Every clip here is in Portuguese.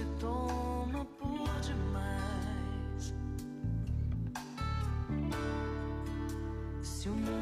te toma por demais. Se o mundo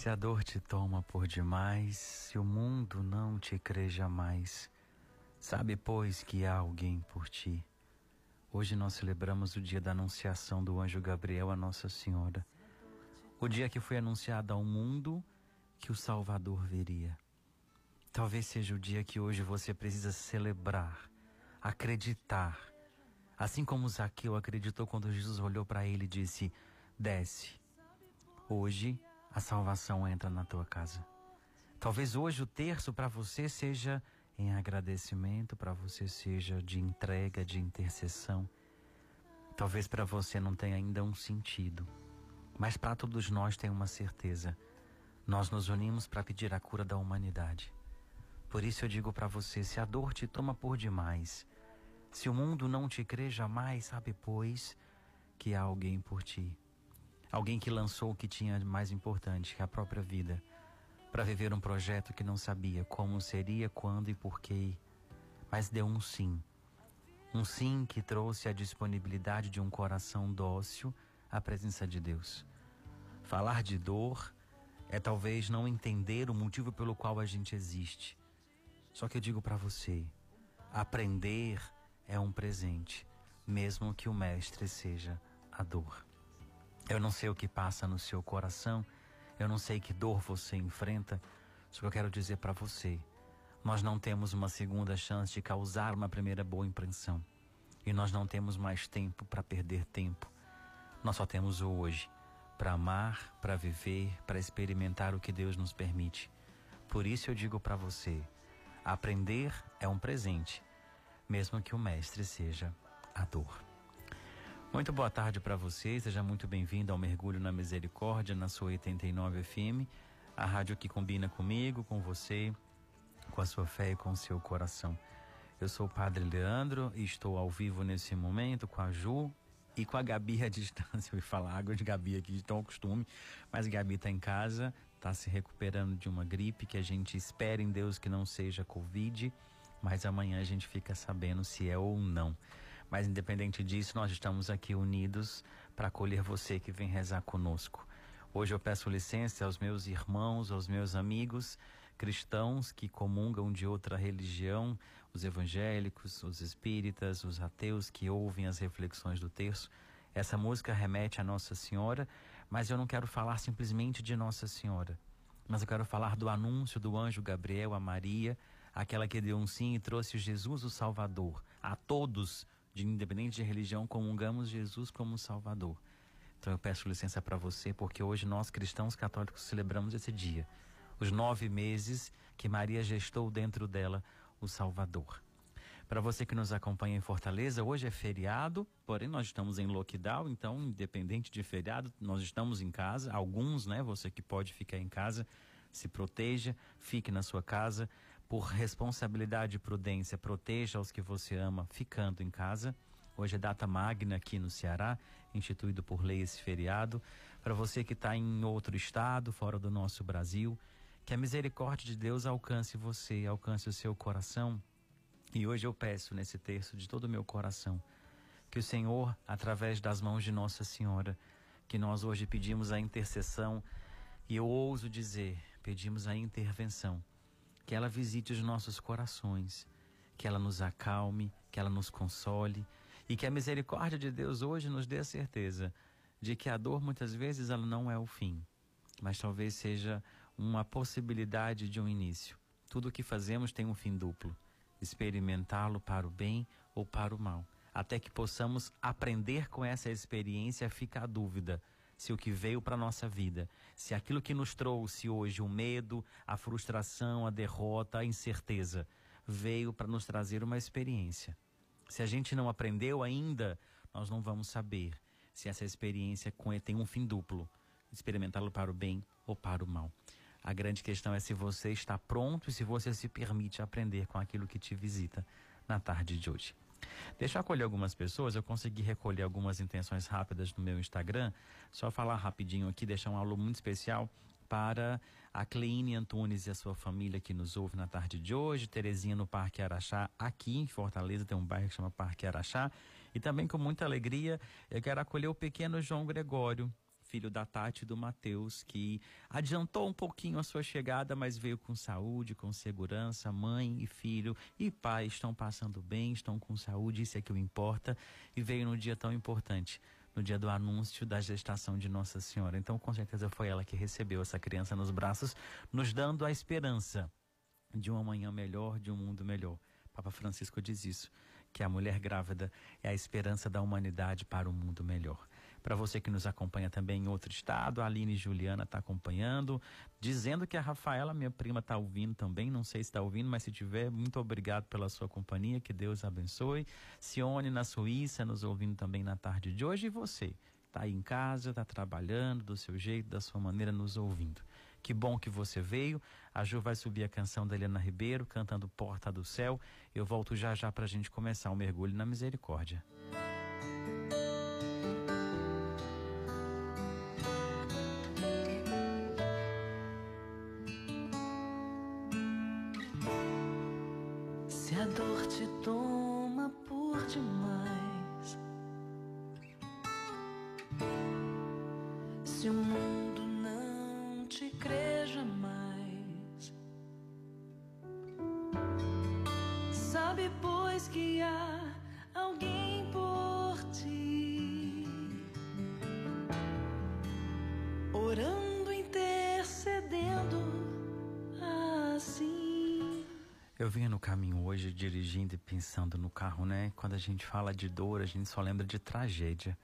Se a dor te toma por demais, se o mundo não te crê jamais, sabe, pois, que há alguém por ti. Hoje nós celebramos o dia da anunciação do anjo Gabriel a Nossa Senhora. O dia que foi anunciado ao mundo que o Salvador viria. Talvez seja o dia que hoje você precisa celebrar, acreditar. Assim como Zaqueu acreditou quando Jesus olhou para ele e disse: Desce. Hoje a salvação entra na tua casa. Talvez hoje o terço para você seja em agradecimento, para você seja de entrega, de intercessão. Talvez para você não tenha ainda um sentido, mas para todos nós tem uma certeza. Nós nos unimos para pedir a cura da humanidade. Por isso eu digo para você: se a dor te toma por demais, se o mundo não te crê jamais, sabe, pois, que há alguém por ti. Alguém que lançou o que tinha mais importante, que é a própria vida, para viver um projeto que não sabia como seria, quando e porquê, mas deu um sim. Um sim que trouxe a disponibilidade de um coração dócil à presença de Deus. Falar de dor é talvez não entender o motivo pelo qual a gente existe. Só que eu digo para você, aprender é um presente, mesmo que o mestre seja a dor. Eu não sei o que passa no seu coração, eu não sei que dor você enfrenta, só que eu quero dizer para você, nós não temos uma segunda chance de causar uma primeira boa impressão. E nós não temos mais tempo para perder tempo. Nós só temos o hoje para amar, para viver, para experimentar o que Deus nos permite. Por isso eu digo para você: aprender é um presente, mesmo que o mestre seja a dor. Muito boa tarde para você, seja muito bem-vindo ao Mergulho na Misericórdia na sua 89 FM, a rádio que combina comigo, com você, com a sua fé e com o seu coração. Eu sou o Padre Leandro e estou ao vivo nesse momento com a Ju e com a Gabi à distância. Eu ia falar água de Gabi aqui de tão costume, mas Gabi está em casa, está se recuperando de uma gripe que a gente espera em Deus que não seja Covid, mas amanhã a gente fica sabendo se é ou não. Mas independente disso, nós estamos aqui unidos para acolher você que vem rezar conosco. Hoje eu peço licença aos meus irmãos, aos meus amigos cristãos que comungam de outra religião, os evangélicos, os espíritas, os ateus que ouvem as reflexões do terço. Essa música remete a Nossa Senhora, mas eu não quero falar simplesmente de Nossa Senhora, mas eu quero falar do anúncio do anjo Gabriel a Maria, aquela que deu um sim e trouxe Jesus o Salvador a todos de independente de religião, comungamos Jesus como Salvador. Então eu peço licença para você, porque hoje nós cristãos católicos celebramos esse dia, os nove meses que Maria gestou dentro dela o Salvador. Para você que nos acompanha em Fortaleza, hoje é feriado, porém nós estamos em lockdown, então independente de feriado, nós estamos em casa. Alguns, né? Você que pode ficar em casa, se proteja, fique na sua casa por responsabilidade e prudência, proteja os que você ama ficando em casa. Hoje é data magna aqui no Ceará, instituído por lei esse feriado. Para você que está em outro estado, fora do nosso Brasil, que a misericórdia de Deus alcance você, alcance o seu coração. E hoje eu peço nesse texto de todo o meu coração que o Senhor, através das mãos de Nossa Senhora, que nós hoje pedimos a intercessão e eu ouso dizer, pedimos a intervenção que ela visite os nossos corações, que ela nos acalme, que ela nos console e que a misericórdia de Deus hoje nos dê a certeza de que a dor muitas vezes ela não é o fim, mas talvez seja uma possibilidade de um início. Tudo o que fazemos tem um fim duplo: experimentá-lo para o bem ou para o mal. Até que possamos aprender com essa experiência, fica a dúvida se o que veio para nossa vida, se aquilo que nos trouxe hoje, o medo, a frustração, a derrota, a incerteza, veio para nos trazer uma experiência. Se a gente não aprendeu ainda, nós não vamos saber se essa experiência tem um fim duplo, experimentá-lo para o bem ou para o mal. A grande questão é se você está pronto e se você se permite aprender com aquilo que te visita na tarde de hoje. Deixa eu acolher algumas pessoas, eu consegui recolher algumas intenções rápidas no meu Instagram. Só falar rapidinho aqui, deixar um alô muito especial para a Cleine Antunes e a sua família que nos ouve na tarde de hoje, Terezinha no Parque Araxá, aqui em Fortaleza, tem um bairro que chama Parque Araxá. E também com muita alegria, eu quero acolher o pequeno João Gregório, filho da Tati e do Matheus, que adiantou um pouquinho a sua chegada, mas veio com saúde, com segurança. Mãe e filho e pai estão passando bem, estão com saúde, isso é que o importa, e veio num dia tão importante no dia do anúncio da gestação de Nossa Senhora. Então, com certeza foi ela que recebeu essa criança nos braços, nos dando a esperança de um amanhã melhor, de um mundo melhor. Papa Francisco diz isso, que a mulher grávida é a esperança da humanidade para um mundo melhor. Para você que nos acompanha também em outro estado, a Aline Juliana está acompanhando, dizendo que a Rafaela, minha prima, está ouvindo também. Não sei se está ouvindo, mas se tiver, muito obrigado pela sua companhia, que Deus abençoe. Sione na Suíça, nos ouvindo também na tarde de hoje. E você, está aí em casa, está trabalhando do seu jeito, da sua maneira, nos ouvindo. Que bom que você veio. A Ju vai subir a canção da Helena Ribeiro, cantando Porta do Céu. Eu volto já já para a gente começar o mergulho na misericórdia. Se orando, intercedendo assim. Eu vinha no caminho hoje dirigindo e pensando no carro, né? Quando a gente fala de dor, a gente só lembra de tragédia.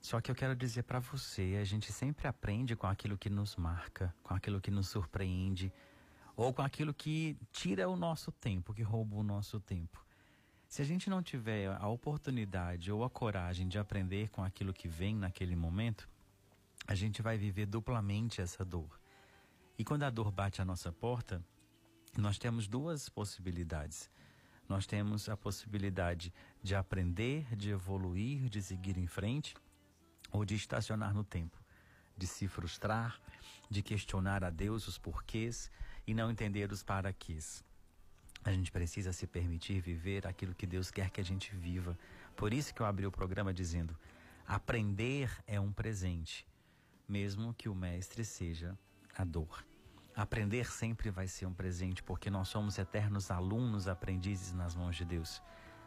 Só que eu quero dizer para você, a gente sempre aprende com aquilo que nos marca, com aquilo que nos surpreende, ou com aquilo que tira o nosso tempo, que rouba o nosso tempo. Se a gente não tiver a oportunidade ou a coragem de aprender com aquilo que vem naquele momento, a gente vai viver duplamente essa dor. E quando a dor bate à nossa porta, nós temos duas possibilidades. Nós temos a possibilidade de aprender, de evoluir, de seguir em frente, ou de estacionar no tempo, de se frustrar, de questionar a Deus os porquês e não entender os paraquês. A gente precisa se permitir viver aquilo que Deus quer que a gente viva. Por isso que eu abri o programa dizendo: aprender é um presente, mesmo que o mestre seja a dor. Aprender sempre vai ser um presente, porque nós somos eternos alunos, aprendizes nas mãos de Deus.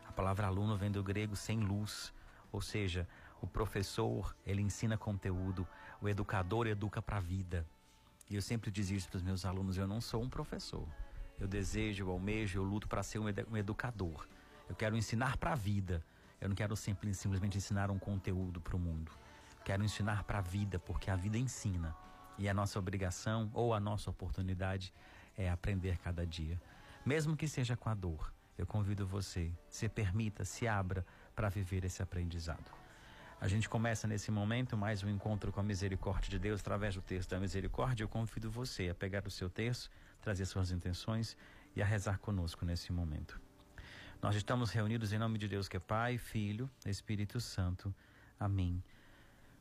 A palavra aluno vem do grego sem luz, ou seja, o professor, ele ensina conteúdo, o educador educa para a vida. E eu sempre dizia isso para os meus alunos, eu não sou um professor. Eu desejo, eu almejo, eu luto para ser um, um educador. Eu quero ensinar para a vida. Eu não quero simples, simplesmente ensinar um conteúdo para o mundo. Quero ensinar para a vida, porque a vida ensina. E a nossa obrigação ou a nossa oportunidade é aprender cada dia. Mesmo que seja com a dor, eu convido você, se permita, se abra para viver esse aprendizado. A gente começa nesse momento mais um encontro com a misericórdia de Deus através do texto da misericórdia. Eu convido você a pegar o seu texto, trazer suas intenções e a rezar conosco nesse momento. Nós estamos reunidos em nome de Deus que é Pai, Filho, Espírito Santo. Amém.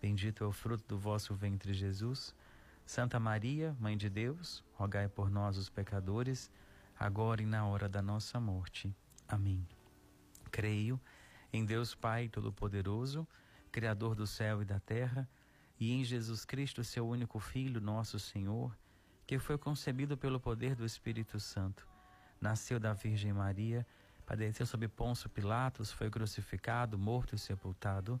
Bendito é o fruto do vosso ventre, Jesus. Santa Maria, Mãe de Deus, rogai por nós, os pecadores, agora e na hora da nossa morte. Amém. Creio em Deus Pai Todo-Poderoso, Criador do céu e da terra, e em Jesus Cristo, seu único Filho, nosso Senhor, que foi concebido pelo poder do Espírito Santo. Nasceu da Virgem Maria, padeceu sob Ponço Pilatos, foi crucificado, morto e sepultado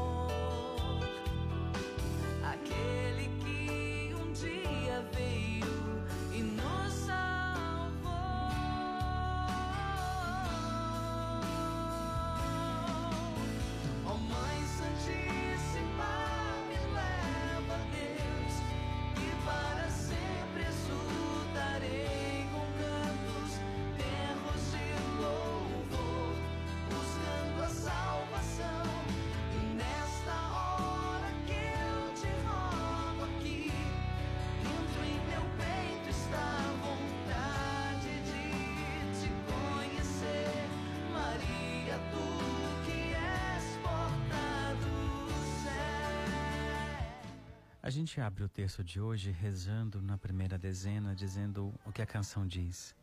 Gente abre o texto de hoje rezando na primeira dezena, dizendo o que a canção diz.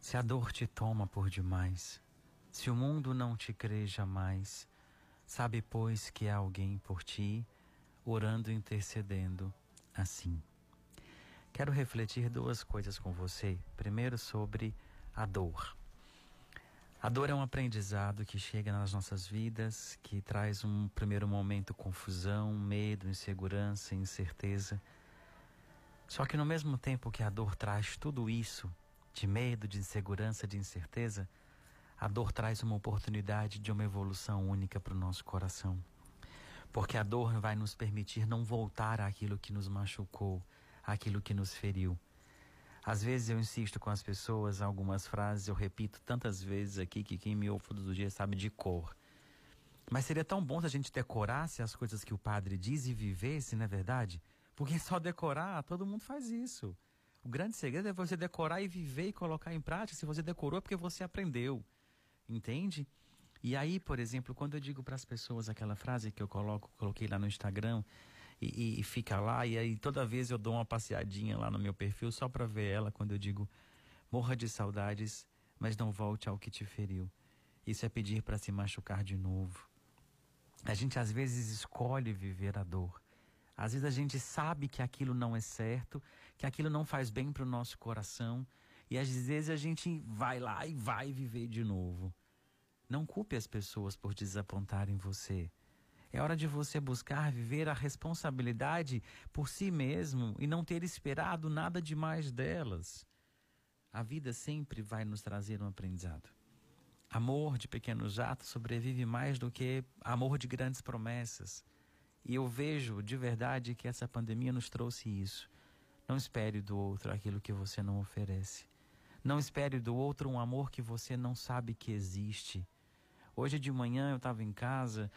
Se a dor te toma por demais, se o mundo não te crê jamais, sabe, pois, que há alguém por ti, orando e intercedendo assim. Quero refletir duas coisas com você. Primeiro, sobre a dor. A dor é um aprendizado que chega nas nossas vidas, que traz um primeiro momento confusão, medo, insegurança, incerteza. Só que no mesmo tempo que a dor traz tudo isso, de medo, de insegurança, de incerteza, a dor traz uma oportunidade de uma evolução única para o nosso coração. Porque a dor vai nos permitir não voltar àquilo que nos machucou, àquilo que nos feriu às vezes eu insisto com as pessoas, algumas frases eu repito tantas vezes aqui que quem me ouve todos os dias sabe de cor. Mas seria tão bom se a gente decorasse as coisas que o padre diz e vivesse, não é verdade? Porque só decorar, todo mundo faz isso. O grande segredo é você decorar e viver e colocar em prática. Se você decorou é porque você aprendeu. Entende? E aí, por exemplo, quando eu digo para as pessoas aquela frase que eu coloco, coloquei lá no Instagram, e, e, fica lá. E aí toda vez eu dou uma passeadinha lá no meu perfil só para ver ela quando eu digo morra de saudades, mas não volte ao que te feriu. Isso é pedir para se machucar de novo. A gente às vezes escolhe viver a dor. Às vezes a gente sabe que aquilo não é certo, que aquilo não faz bem para o nosso coração, e às vezes a gente vai lá e vai viver de novo. Não culpe as pessoas por desapontarem você. É hora de você buscar viver a responsabilidade por si mesmo e não ter esperado nada demais delas. A vida sempre vai nos trazer um aprendizado. Amor de pequenos atos sobrevive mais do que amor de grandes promessas. E eu vejo de verdade que essa pandemia nos trouxe isso. Não espere do outro aquilo que você não oferece. Não espere do outro um amor que você não sabe que existe. Hoje de manhã eu estava em casa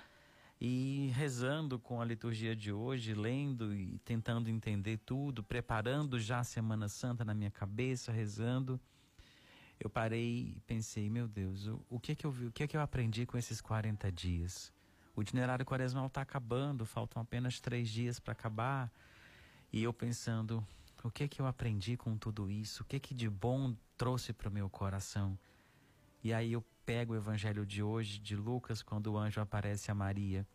e rezando com a liturgia de hoje, lendo e tentando entender tudo, preparando já a Semana Santa na minha cabeça, rezando, eu parei e pensei, meu Deus, o, o que é que eu vi, o que é que eu aprendi com esses 40 dias? O itinerário quaresmal está acabando, faltam apenas três dias para acabar. E eu pensando, o que é que eu aprendi com tudo isso? O que é que de bom trouxe para o meu coração? E aí eu pego o evangelho de hoje, de Lucas, quando o anjo aparece a Maria.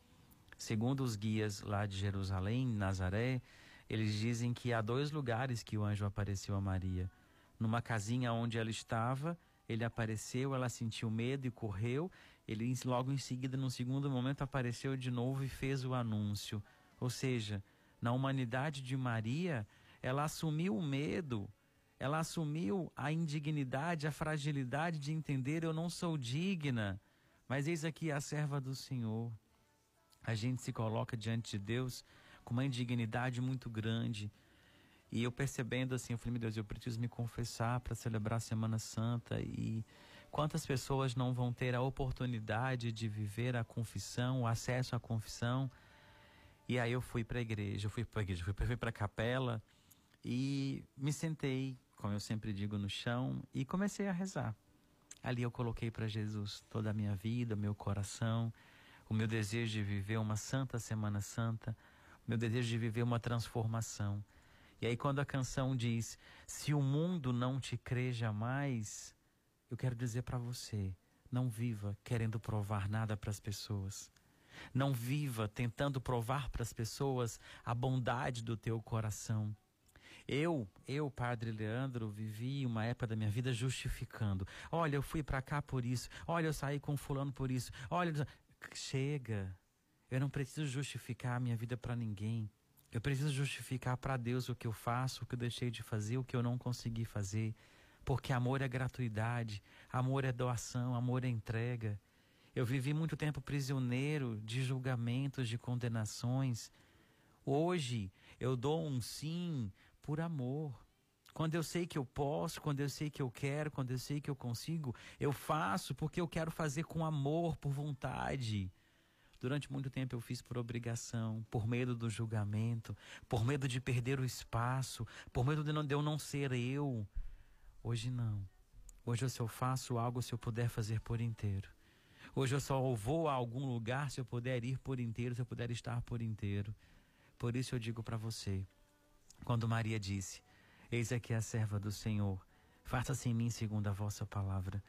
Segundo os guias lá de Jerusalém, Nazaré, eles dizem que há dois lugares que o anjo apareceu a Maria. Numa casinha onde ela estava, ele apareceu, ela sentiu medo e correu. Ele logo em seguida, num segundo momento, apareceu de novo e fez o anúncio. Ou seja, na humanidade de Maria, ela assumiu o medo, ela assumiu a indignidade, a fragilidade de entender: eu não sou digna, mas eis aqui a serva do Senhor. A gente se coloca diante de Deus com uma indignidade muito grande. E eu percebendo assim, eu falei: meu Deus, eu preciso me confessar para celebrar a Semana Santa. E quantas pessoas não vão ter a oportunidade de viver a confissão, o acesso à confissão? E aí eu fui para a igreja, eu fui para a igreja, fui para a capela e me sentei como eu sempre digo, no chão e comecei a rezar. Ali eu coloquei para Jesus toda a minha vida, meu coração, o meu desejo de viver uma santa Semana Santa, o meu desejo de viver uma transformação. E aí, quando a canção diz: Se o mundo não te crê jamais, eu quero dizer para você: não viva querendo provar nada para as pessoas. Não viva tentando provar para as pessoas a bondade do teu coração. Eu, eu, Padre Leandro, vivi uma época da minha vida justificando. Olha, eu fui para cá por isso. Olha, eu saí com fulano por isso. Olha, chega. Eu não preciso justificar a minha vida para ninguém. Eu preciso justificar para Deus o que eu faço, o que eu deixei de fazer, o que eu não consegui fazer. Porque amor é gratuidade, amor é doação, amor é entrega. Eu vivi muito tempo prisioneiro de julgamentos, de condenações. Hoje eu dou um sim por amor. Quando eu sei que eu posso, quando eu sei que eu quero, quando eu sei que eu consigo, eu faço porque eu quero fazer com amor, por vontade. Durante muito tempo eu fiz por obrigação, por medo do julgamento, por medo de perder o espaço, por medo de, não, de eu não ser eu. Hoje não. Hoje eu só faço algo se eu puder fazer por inteiro. Hoje eu só vou a algum lugar se eu puder ir por inteiro, se eu puder estar por inteiro Por isso eu digo para você, quando Maria disse: Eis aqui a serva do Senhor, faça-se em mim segundo a vossa palavra.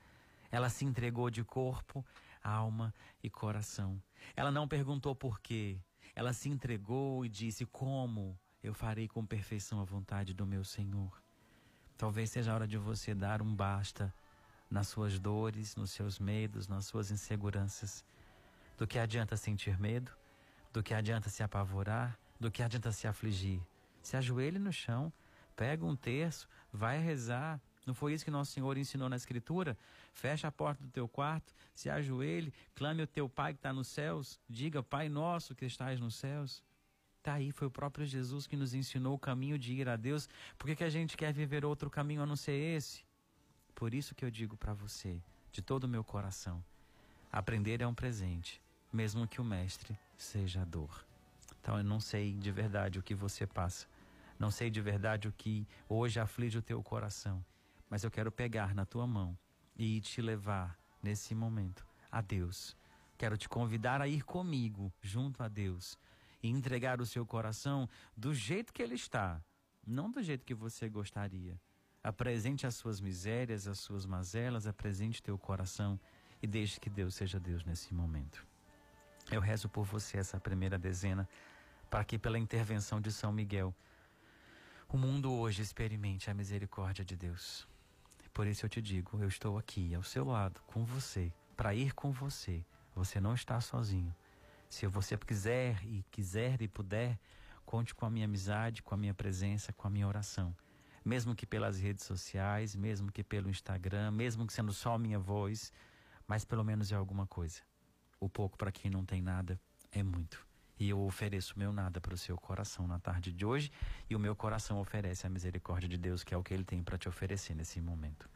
Ela se entregou de corpo, alma e coração. Ela não perguntou por quê. Ela se entregou e disse: Como eu farei com perfeição a vontade do meu Senhor? Talvez seja a hora de você dar um basta nas suas dores, nos seus medos, nas suas inseguranças. Do que adianta sentir medo? Do que adianta se apavorar? Do que adianta se afligir? Se ajoelhe no chão, pega um terço, vai rezar. Não foi isso que nosso Senhor ensinou na Escritura? Fecha a porta do teu quarto, se ajoelhe, clame o teu Pai que está nos céus, diga, Pai nosso que estás nos céus. Está aí, foi o próprio Jesus que nos ensinou o caminho de ir a Deus. Por que, que a gente quer viver outro caminho a não ser esse? Por isso que eu digo para você, de todo o meu coração, aprender é um presente, mesmo que o mestre seja a dor. Então eu não sei de verdade o que você passa, não sei de verdade o que hoje aflige o teu coração, mas eu quero pegar na tua mão e te levar nesse momento a Deus. Quero te convidar a ir comigo junto a Deus e entregar o seu coração do jeito que ele está, não do jeito que você gostaria. Apresente as suas misérias, as suas mazelas, apresente teu coração e deixe que Deus seja Deus nesse momento. Eu rezo por você essa primeira dezena, para que pela intervenção de São Miguel, o mundo hoje experimente a misericórdia de Deus. Por isso eu te digo, eu estou aqui ao seu lado, com você, para ir com você. Você não está sozinho. Se você quiser e quiser e puder, conte com a minha amizade, com a minha presença, com a minha oração. Mesmo que pelas redes sociais, mesmo que pelo Instagram, mesmo que sendo só minha voz, mas pelo menos é alguma coisa. O pouco para quem não tem nada é muito. E eu ofereço meu nada para o seu coração na tarde de hoje, e o meu coração oferece a misericórdia de Deus, que é o que ele tem para te oferecer nesse momento.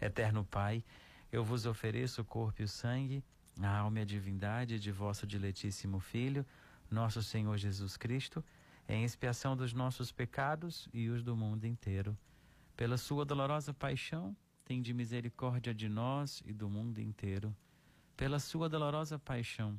Eterno Pai, eu vos ofereço o corpo e o sangue a alma e a divindade de vosso diletíssimo Filho, nosso Senhor Jesus Cristo, em expiação dos nossos pecados e os do mundo inteiro. Pela sua dolorosa paixão, tende misericórdia de nós e do mundo inteiro. Pela sua dolorosa paixão,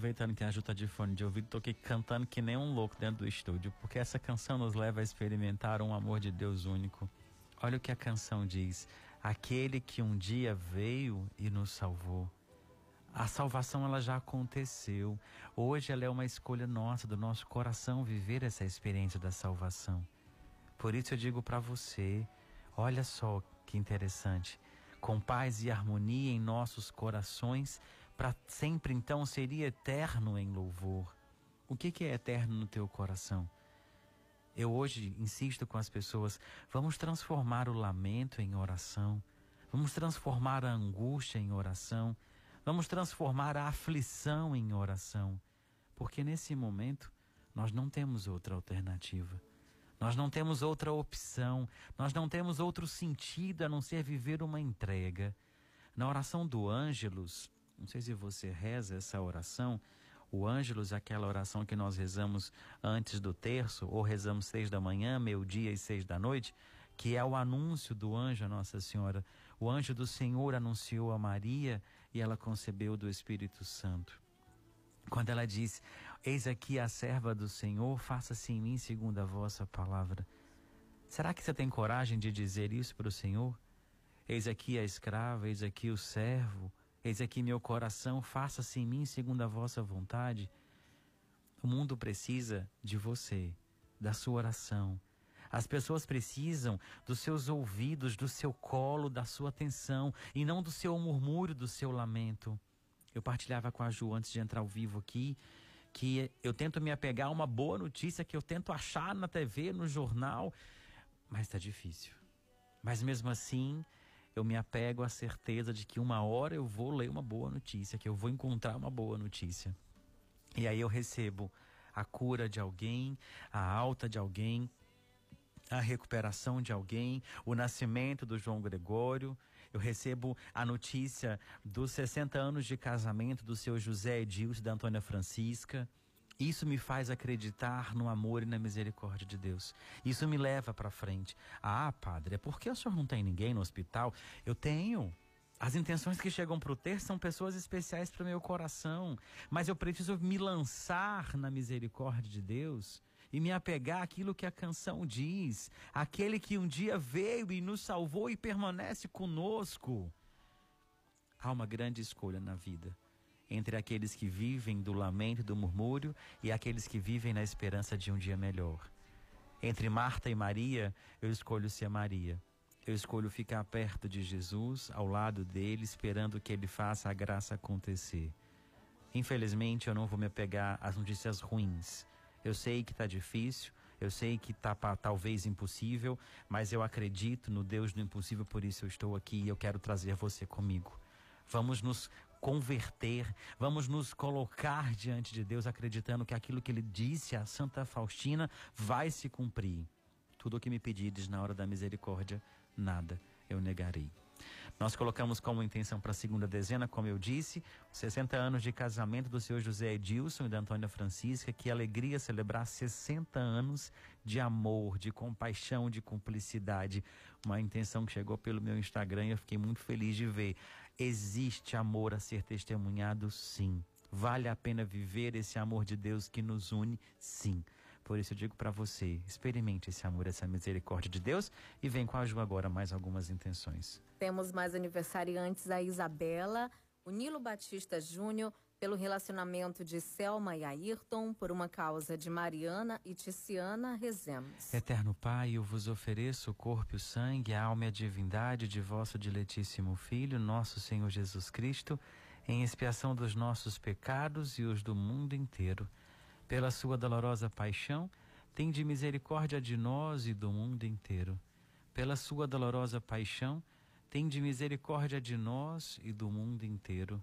Aproveitando que a Ju tá de fone de ouvido, tô aqui cantando que nem um louco dentro do estúdio, porque essa canção nos leva a experimentar um amor de Deus único. Olha o que a canção diz: aquele que um dia veio e nos salvou. A salvação ela já aconteceu. Hoje ela é uma escolha nossa, do nosso coração viver essa experiência da salvação. Por isso eu digo para você, olha só que interessante, com paz e harmonia em nossos corações, para sempre então seria eterno em louvor. O que, que é eterno no teu coração? Eu hoje insisto com as pessoas: vamos transformar o lamento em oração, vamos transformar a angústia em oração, vamos transformar a aflição em oração, porque nesse momento nós não temos outra alternativa. Nós não temos outra opção, nós não temos outro sentido a não ser viver uma entrega. Na oração do Ângelus, não sei se você reza essa oração. O Ângelus, aquela oração que nós rezamos antes do terço, ou rezamos seis da manhã, meio-dia e seis da noite, que é o anúncio do anjo a Nossa Senhora. O anjo do Senhor anunciou a Maria e ela concebeu do Espírito Santo. Quando ela diz: Eis aqui a serva do Senhor, faça-se em mim segundo a vossa palavra. Será que você tem coragem de dizer isso para o Senhor? Eis aqui a escrava, eis aqui o servo, eis aqui meu coração, faça-se em mim segundo a vossa vontade. O mundo precisa de você, da sua oração. As pessoas precisam dos seus ouvidos, do seu colo, da sua atenção e não do seu murmúrio, do seu lamento. Eu partilhava com a Ju antes de entrar ao vivo aqui que eu tento me apegar a uma boa notícia que eu tento achar na TV, no jornal, mas está difícil. Mas mesmo assim, eu me apego à certeza de que uma hora eu vou ler uma boa notícia, que eu vou encontrar uma boa notícia. E aí eu recebo a cura de alguém, a alta de alguém, a recuperação de alguém, o nascimento do João Gregório. Eu recebo a notícia dos 60 anos de casamento do seu José Edilson e da Antônia Francisca. Isso me faz acreditar no amor e na misericórdia de Deus. Isso me leva para frente. Ah, padre, é porque o senhor não tem ninguém no hospital? Eu tenho. As intenções que chegam para o ter são pessoas especiais para o meu coração. Mas eu preciso me lançar na misericórdia de Deus e me apegar àquilo que a canção diz. Aquele que um dia veio e nos salvou e permanece conosco. Há uma grande escolha na vida entre aqueles que vivem do lamento e do murmúrio e aqueles que vivem na esperança de um dia melhor. Entre Marta e Maria, eu escolho ser Maria. Eu escolho ficar perto de Jesus, ao lado dele, esperando que ele faça a graça acontecer. Infelizmente, eu não vou me apegar às notícias ruins. Eu sei que está difícil, eu sei que está talvez impossível, mas eu acredito no Deus do impossível, por isso eu estou aqui e eu quero trazer você comigo. Vamos nos converter, vamos nos colocar diante de Deus acreditando que aquilo que ele disse a Santa Faustina vai se cumprir. Tudo o que me pedires na hora da misericórdia, nada eu negarei. Nós colocamos como intenção para a segunda dezena, como eu disse, 60 anos de casamento do senhor José Edilson e da Antônia Francisca. Que alegria celebrar 60 anos de amor, de compaixão, de cumplicidade. Uma intenção que chegou pelo meu Instagram e eu fiquei muito feliz de ver. Existe amor a ser testemunhado, sim. Vale a pena viver esse amor de Deus que nos une, sim. Por isso eu digo para você, experimente esse amor, essa misericórdia de Deus e vem com a Ju agora mais algumas intenções. Temos mais aniversariantes a Isabela, o Nilo Batista Júnior, pelo relacionamento de Selma e Ayrton, por uma causa de Mariana e Ticiana Rezemos. Eterno Pai, eu vos ofereço o corpo e o sangue, a alma e a divindade de vosso diletíssimo Filho, nosso Senhor Jesus Cristo, em expiação dos nossos pecados e os do mundo inteiro. Pela sua dolorosa paixão, tende misericórdia de nós e do mundo inteiro. Pela sua dolorosa paixão, tende misericórdia de nós e do mundo inteiro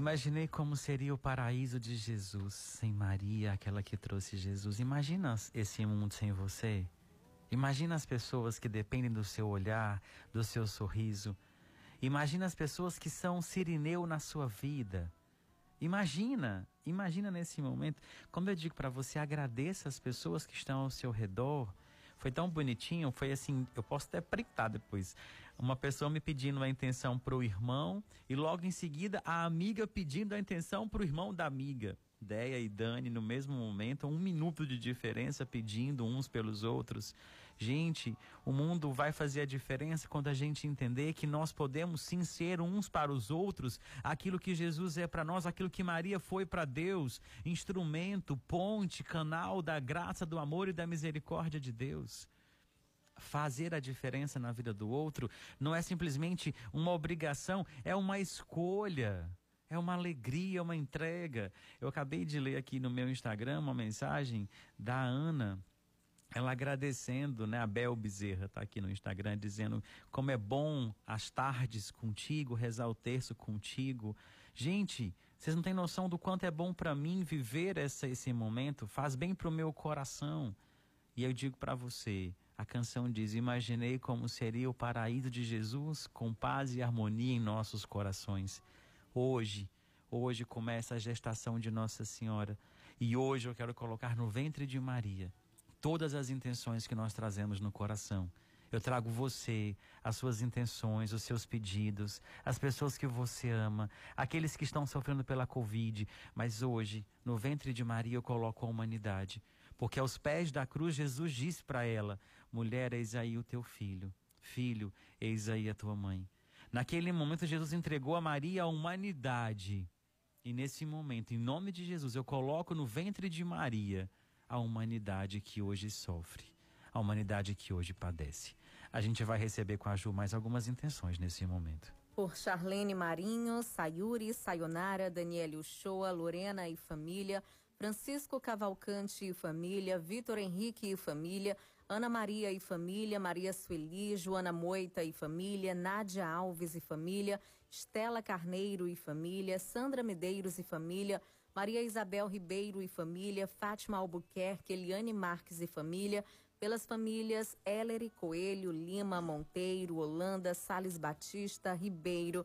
Imaginei como seria o paraíso de Jesus sem Maria, aquela que trouxe Jesus. Imagina esse mundo sem você. Imagina as pessoas que dependem do seu olhar, do seu sorriso. Imagina as pessoas que são sirineu na sua vida. Imagina, imagina nesse momento. Como eu digo para você, agradeça as pessoas que estão ao seu redor. Foi tão bonitinho, foi assim, eu posso até printar depois uma pessoa me pedindo a intenção para o irmão e logo em seguida a amiga pedindo a intenção para o irmão da amiga. Deia e Dani no mesmo momento, um minuto de diferença pedindo uns pelos outros. Gente, o mundo vai fazer a diferença quando a gente entender que nós podemos sim ser uns para os outros aquilo que Jesus é para nós, aquilo que Maria foi para Deus, instrumento, ponte, canal da graça, do amor e da misericórdia de Deus fazer a diferença na vida do outro não é simplesmente uma obrigação, é uma escolha. É uma alegria, uma entrega. Eu acabei de ler aqui no meu Instagram uma mensagem da Ana, ela agradecendo, né? A Bel Bezerra está aqui no Instagram dizendo como é bom as tardes contigo, rezar o terço contigo. Gente, vocês não têm noção do quanto é bom para mim viver essa, esse momento, faz bem para o meu coração. E eu digo para você, a canção diz: Imaginei como seria o paraíso de Jesus com paz e harmonia em nossos corações. Hoje, hoje começa a gestação de Nossa Senhora. E hoje eu quero colocar no ventre de Maria todas as intenções que nós trazemos no coração. Eu trago você, as suas intenções, os seus pedidos, as pessoas que você ama, aqueles que estão sofrendo pela Covid. Mas hoje, no ventre de Maria, eu coloco a humanidade. Porque aos pés da cruz, Jesus disse para ela: Mulher, eis aí o teu filho. Filho, eis aí a tua mãe. Naquele momento, Jesus entregou a Maria a humanidade. E nesse momento, em nome de Jesus, eu coloco no ventre de Maria a humanidade que hoje sofre, a humanidade que hoje padece. A gente vai receber com a Ju mais algumas intenções nesse momento. Por Charlene Marinho, Sayuri, Sayonara, Daniele Uchoa, Lorena e família, Francisco Cavalcante e família, Vitor Henrique e família, Ana Maria e família, Maria Sueli, Joana Moita e família, Nádia Alves e família, Estela Carneiro e família, Sandra Medeiros e família, Maria Isabel Ribeiro e família, Fátima Albuquerque, Eliane Marques e família, pelas famílias Ellery Coelho, Lima Monteiro, Holanda, Sales Batista, Ribeiro,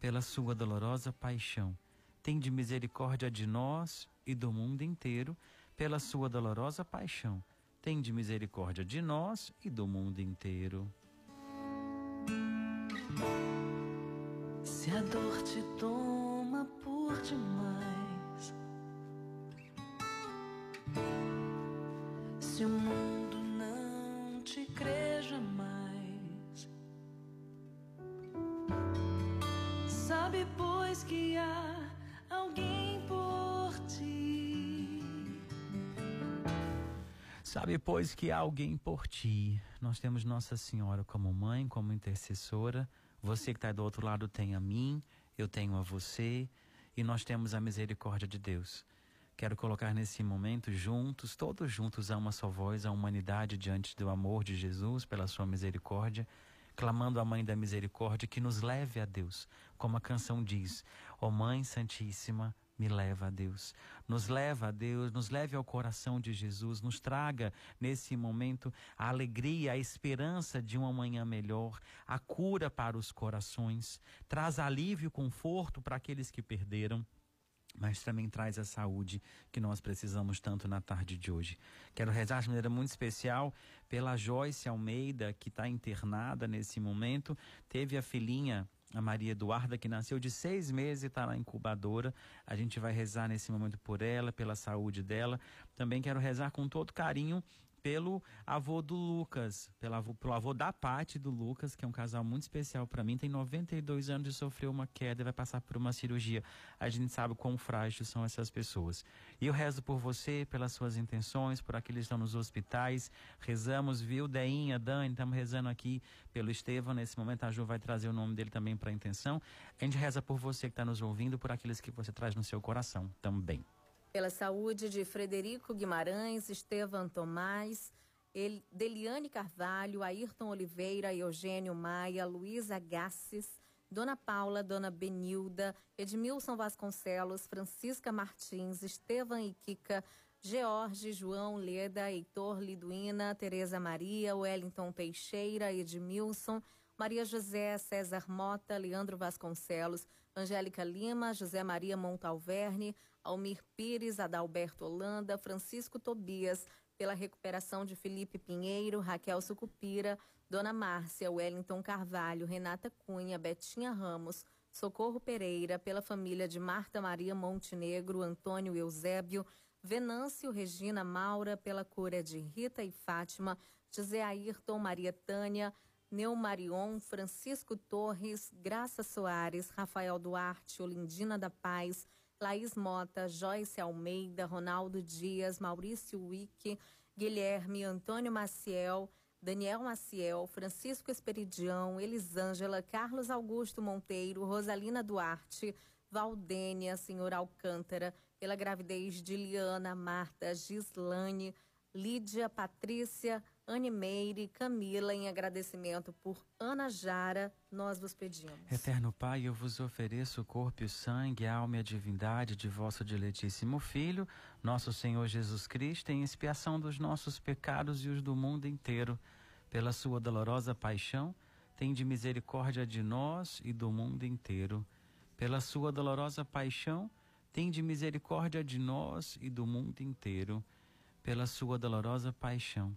pela sua dolorosa paixão. Tende misericórdia de nós e do mundo inteiro, pela sua dolorosa paixão. Tende misericórdia de nós e do mundo inteiro. Se a dor te toma por demais, Sabe, pois, que há alguém por ti. Nós temos Nossa Senhora como mãe, como intercessora. Você que está do outro lado tem a mim, eu tenho a você, e nós temos a misericórdia de Deus. Quero colocar nesse momento juntos, todos juntos, a uma só voz, a humanidade diante do amor de Jesus, pela sua misericórdia clamando a Mãe da Misericórdia que nos leve a Deus, como a canção diz: Ó oh Mãe Santíssima, me leva a Deus. Nos leva a Deus, nos leve ao coração de Jesus, nos traga nesse momento a alegria, a esperança de uma manhã melhor, a cura para os corações, traz alívio, conforto para aqueles que perderam mas também traz a saúde que nós precisamos tanto na tarde de hoje. Quero rezar de maneira muito especial pela Joyce Almeida, que está internada nesse momento. Teve a filhinha, a Maria Eduarda, que nasceu de seis meses e está na incubadora. A gente vai rezar nesse momento por ela, pela saúde dela. Também quero rezar com todo carinho pelo avô do Lucas, pelo avô, pelo avô da parte do Lucas, que é um casal muito especial para mim, tem 92 anos e sofreu uma queda e vai passar por uma cirurgia. A gente sabe quão frágeis são essas pessoas. E eu rezo por você, pelas suas intenções, por aqueles que estão nos hospitais. Rezamos, viu, Deinha, Dani, estamos rezando aqui pelo Estevão. Nesse momento a Ju vai trazer o nome dele também para a intenção. A gente reza por você que está nos ouvindo, por aqueles que você traz no seu coração também. Pela saúde de Frederico Guimarães, Estevam Tomás, Deliane Carvalho, Ayrton Oliveira, Eugênio Maia, Luísa Gassis, Dona Paula, Dona Benilda, Edmilson Vasconcelos, Francisca Martins, Estevam e Kika, George, João, Leda, Heitor, Liduína, Tereza Maria, Wellington Teixeira, Edmilson, Maria José, César Mota, Leandro Vasconcelos, Angélica Lima, José Maria Montalverne, Almir Pires, Adalberto Holanda, Francisco Tobias, pela recuperação de Felipe Pinheiro, Raquel Sucupira, Dona Márcia, Wellington Carvalho, Renata Cunha, Betinha Ramos, Socorro Pereira, pela família de Marta Maria Montenegro, Antônio Eusébio, Venâncio Regina Maura, pela cura de Rita e Fátima, José Ayrton, Maria Tânia, Neumarion, Francisco Torres, Graça Soares, Rafael Duarte, Olindina da Paz, Laís Mota, Joyce Almeida, Ronaldo Dias, Maurício Wick, Guilherme, Antônio Maciel, Daniel Maciel, Francisco Esperidião, Elisângela, Carlos Augusto Monteiro, Rosalina Duarte, Valdênia, Senhor Alcântara, pela gravidez de Liana, Marta, Gislane, Lídia, Patrícia, Anne Meire, Camila, em agradecimento por Ana Jara, nós vos pedimos. Eterno Pai, eu vos ofereço o corpo e o sangue, a alma e a divindade de vosso diletíssimo Filho, nosso Senhor Jesus Cristo, em expiação dos nossos pecados e os do mundo inteiro. Pela sua dolorosa paixão, tem de misericórdia de nós e do mundo inteiro. Pela sua dolorosa paixão, tem de misericórdia de nós e do mundo inteiro. Pela sua dolorosa paixão,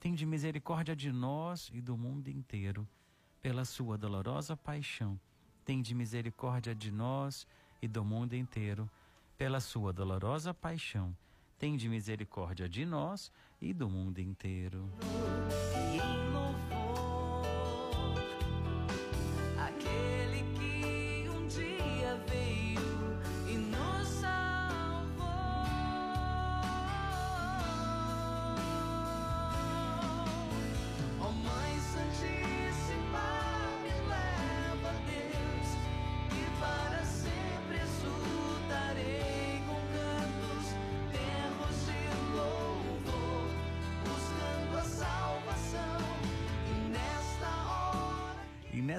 Tende misericórdia de nós e do mundo inteiro, pela sua dolorosa paixão. Tende misericórdia de nós e do mundo inteiro, pela sua dolorosa paixão. Tende misericórdia de nós e do mundo inteiro.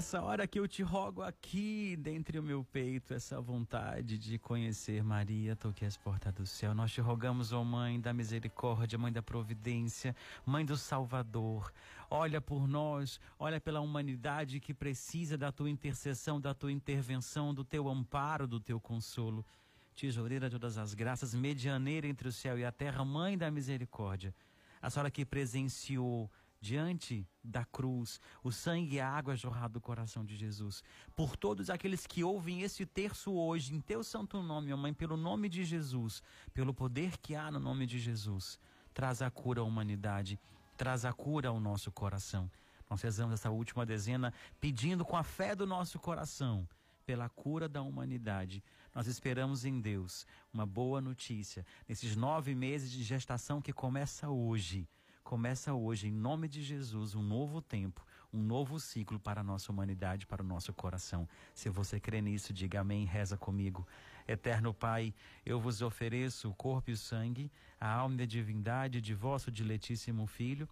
Nessa hora que eu te rogo aqui, dentre o meu peito, essa vontade de conhecer Maria, toque as portas do céu. Nós te rogamos, ó oh Mãe da misericórdia, Mãe da providência, Mãe do Salvador. Olha por nós, olha pela humanidade que precisa da tua intercessão, da tua intervenção, do teu amparo, do teu consolo. Tesoureira de todas as graças, medianeira entre o céu e a terra, Mãe da misericórdia. A senhora que presenciou diante da cruz, o sangue e a água jorrado do coração de Jesus. Por todos aqueles que ouvem esse terço hoje, em teu santo nome, ó Mãe, pelo nome de Jesus, pelo poder que há no nome de Jesus, traz a cura à humanidade, traz a cura ao nosso coração. Nós rezamos essa última dezena pedindo com a fé do nosso coração pela cura da humanidade. Nós esperamos em Deus uma boa notícia nesses nove meses de gestação que começa hoje Começa hoje, em nome de Jesus, um novo tempo, um novo ciclo para a nossa humanidade, para o nosso coração. Se você crê nisso, diga amém, reza comigo. Eterno Pai, eu vos ofereço o corpo e o sangue, a alma e a divindade de vosso diletíssimo Filho,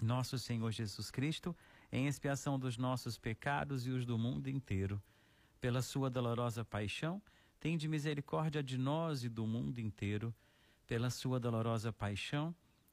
nosso Senhor Jesus Cristo, em expiação dos nossos pecados e os do mundo inteiro. Pela sua dolorosa paixão, tende misericórdia de nós e do mundo inteiro. Pela sua dolorosa paixão,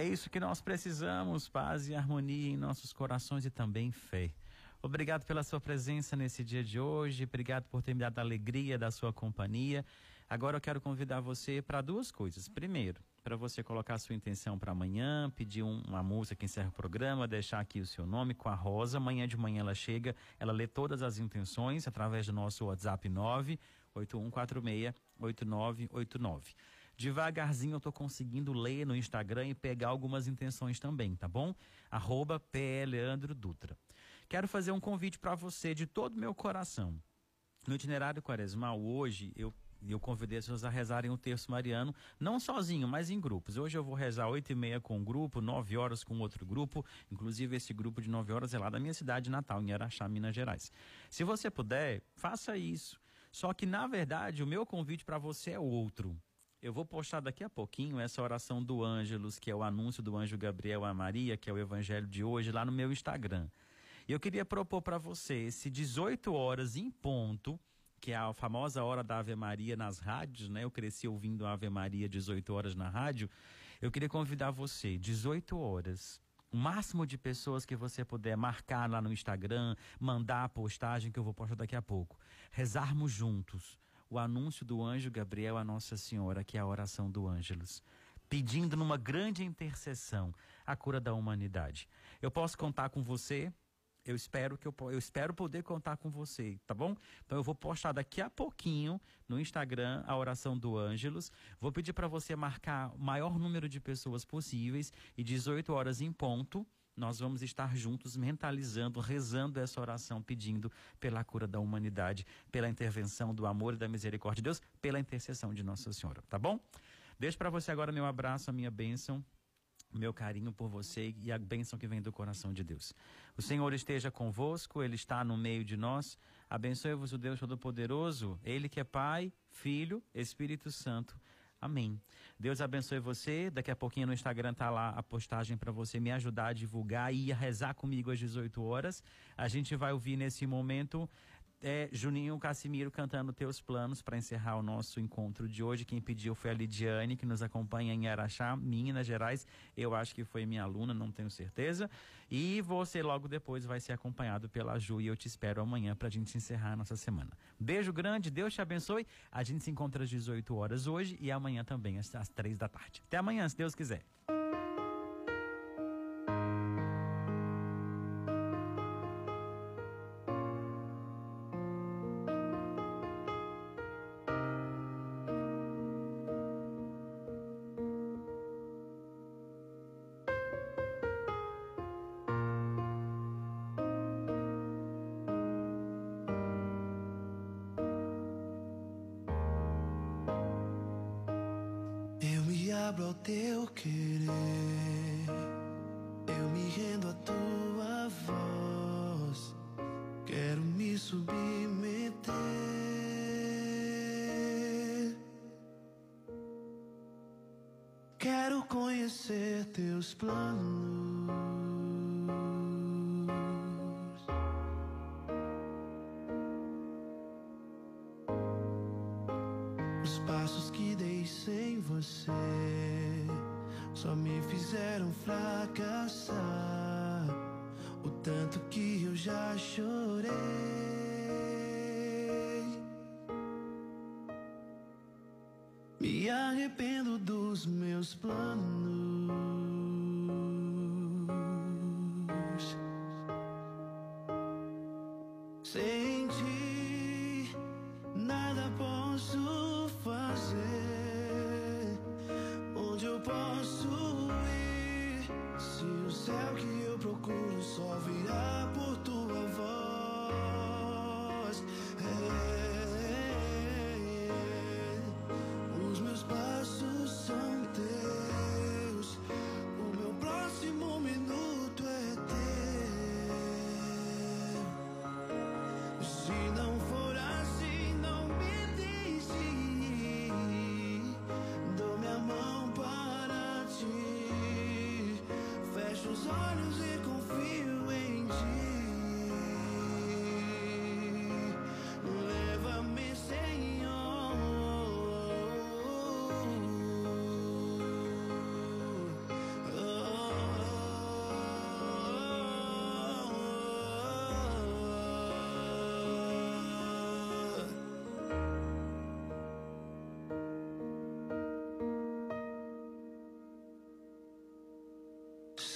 É isso que nós precisamos: paz e harmonia em nossos corações e também fé. Obrigado pela sua presença nesse dia de hoje, obrigado por ter me dado a alegria da sua companhia. Agora eu quero convidar você para duas coisas. Primeiro, para você colocar sua intenção para amanhã, pedir um- uma música que encerra o programa, deixar aqui o seu nome com a Rosa. Amanhã de manhã ela chega, ela lê todas as intenções através do nosso WhatsApp 981468989. Devagarzinho eu estou conseguindo ler no Instagram e pegar algumas intenções também, tá bom? Arroba Dutra. Quero fazer um convite para você de todo meu coração. No itinerário quaresmal, hoje, eu, eu convidei as pessoas a rezarem o terço mariano, não sozinho, mas em grupos. Hoje eu vou rezar oito e meia com um grupo, nove horas com outro grupo. Inclusive, esse grupo de nove horas é lá da minha cidade natal, em Araxá, Minas Gerais. Se você puder, faça isso. Só que, na verdade, o meu convite para você é outro. Eu vou postar daqui a pouquinho essa oração do Ângelus, que é o anúncio do anjo Gabriel a Maria, que é o evangelho de hoje, lá no meu Instagram. E eu queria propor para você, se 18 horas em ponto, que é a famosa hora da Ave Maria nas rádios, né? Eu cresci ouvindo a Ave Maria 18 horas na rádio. Eu queria convidar você, 18 horas, o máximo de pessoas que você puder marcar lá no Instagram, mandar a postagem que eu vou postar daqui a pouco. Rezarmos juntos o anúncio do anjo Gabriel a Nossa Senhora, que é a oração do Ângelus, pedindo numa grande intercessão a cura da humanidade. Eu posso contar com você? Eu espero que eu, eu espero poder contar com você, tá bom? Então eu vou postar daqui a pouquinho no Instagram a oração do Ângelus. Vou pedir para você marcar o maior número de pessoas possíveis e 18 horas em ponto. Nós vamos estar juntos mentalizando, rezando essa oração, pedindo pela cura da humanidade, pela intervenção do amor e da misericórdia de Deus, pela intercessão de Nossa Senhora, tá bom? Deixo para você agora meu abraço, a minha bênção, meu carinho por você e a bênção que vem do coração de Deus. O Senhor esteja convosco, Ele está no meio de nós. Abençoe-vos o Deus Todo-Poderoso, Ele que é Pai, Filho, Espírito Santo. Amém. Deus abençoe você. Daqui a pouquinho no Instagram tá lá a postagem para você me ajudar a divulgar e a rezar comigo às 18 horas. A gente vai ouvir nesse momento é, Juninho Cassimiro cantando Teus Planos para encerrar o nosso encontro de hoje. Quem pediu foi a Lidiane, que nos acompanha em Araxá, Minas Gerais. Eu acho que foi minha aluna, não tenho certeza. E você logo depois vai ser acompanhado pela Ju e eu te espero amanhã para a gente encerrar a nossa semana. Beijo grande, Deus te abençoe. A gente se encontra às 18 horas hoje e amanhã também às, às 3 da tarde. Até amanhã, se Deus quiser.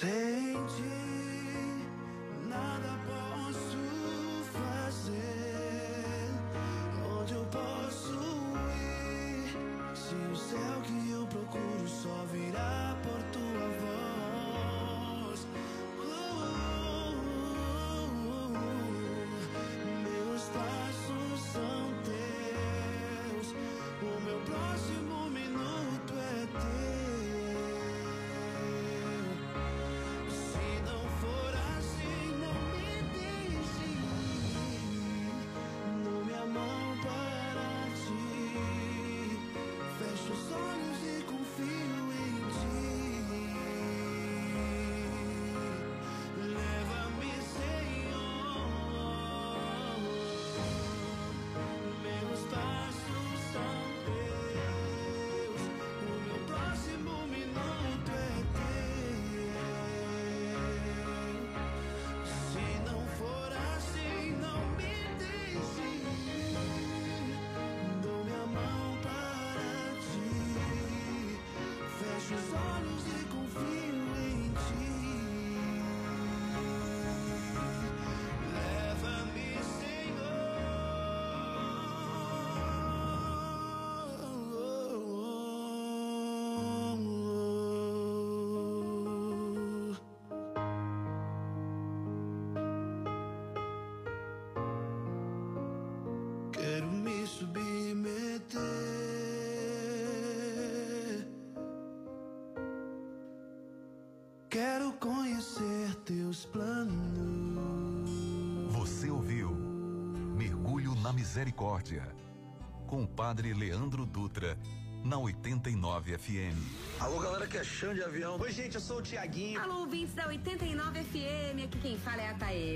Saint Jesus. quero conhecer teus planos. Você ouviu Mergulho na Misericórdia com o padre Leandro Dutra na 89 FM. Alô, galera que é chão de avião. Oi, gente, eu sou o Tiaguinho. Alô, ouvintes da 89 FM. Aqui quem fala é a Taê.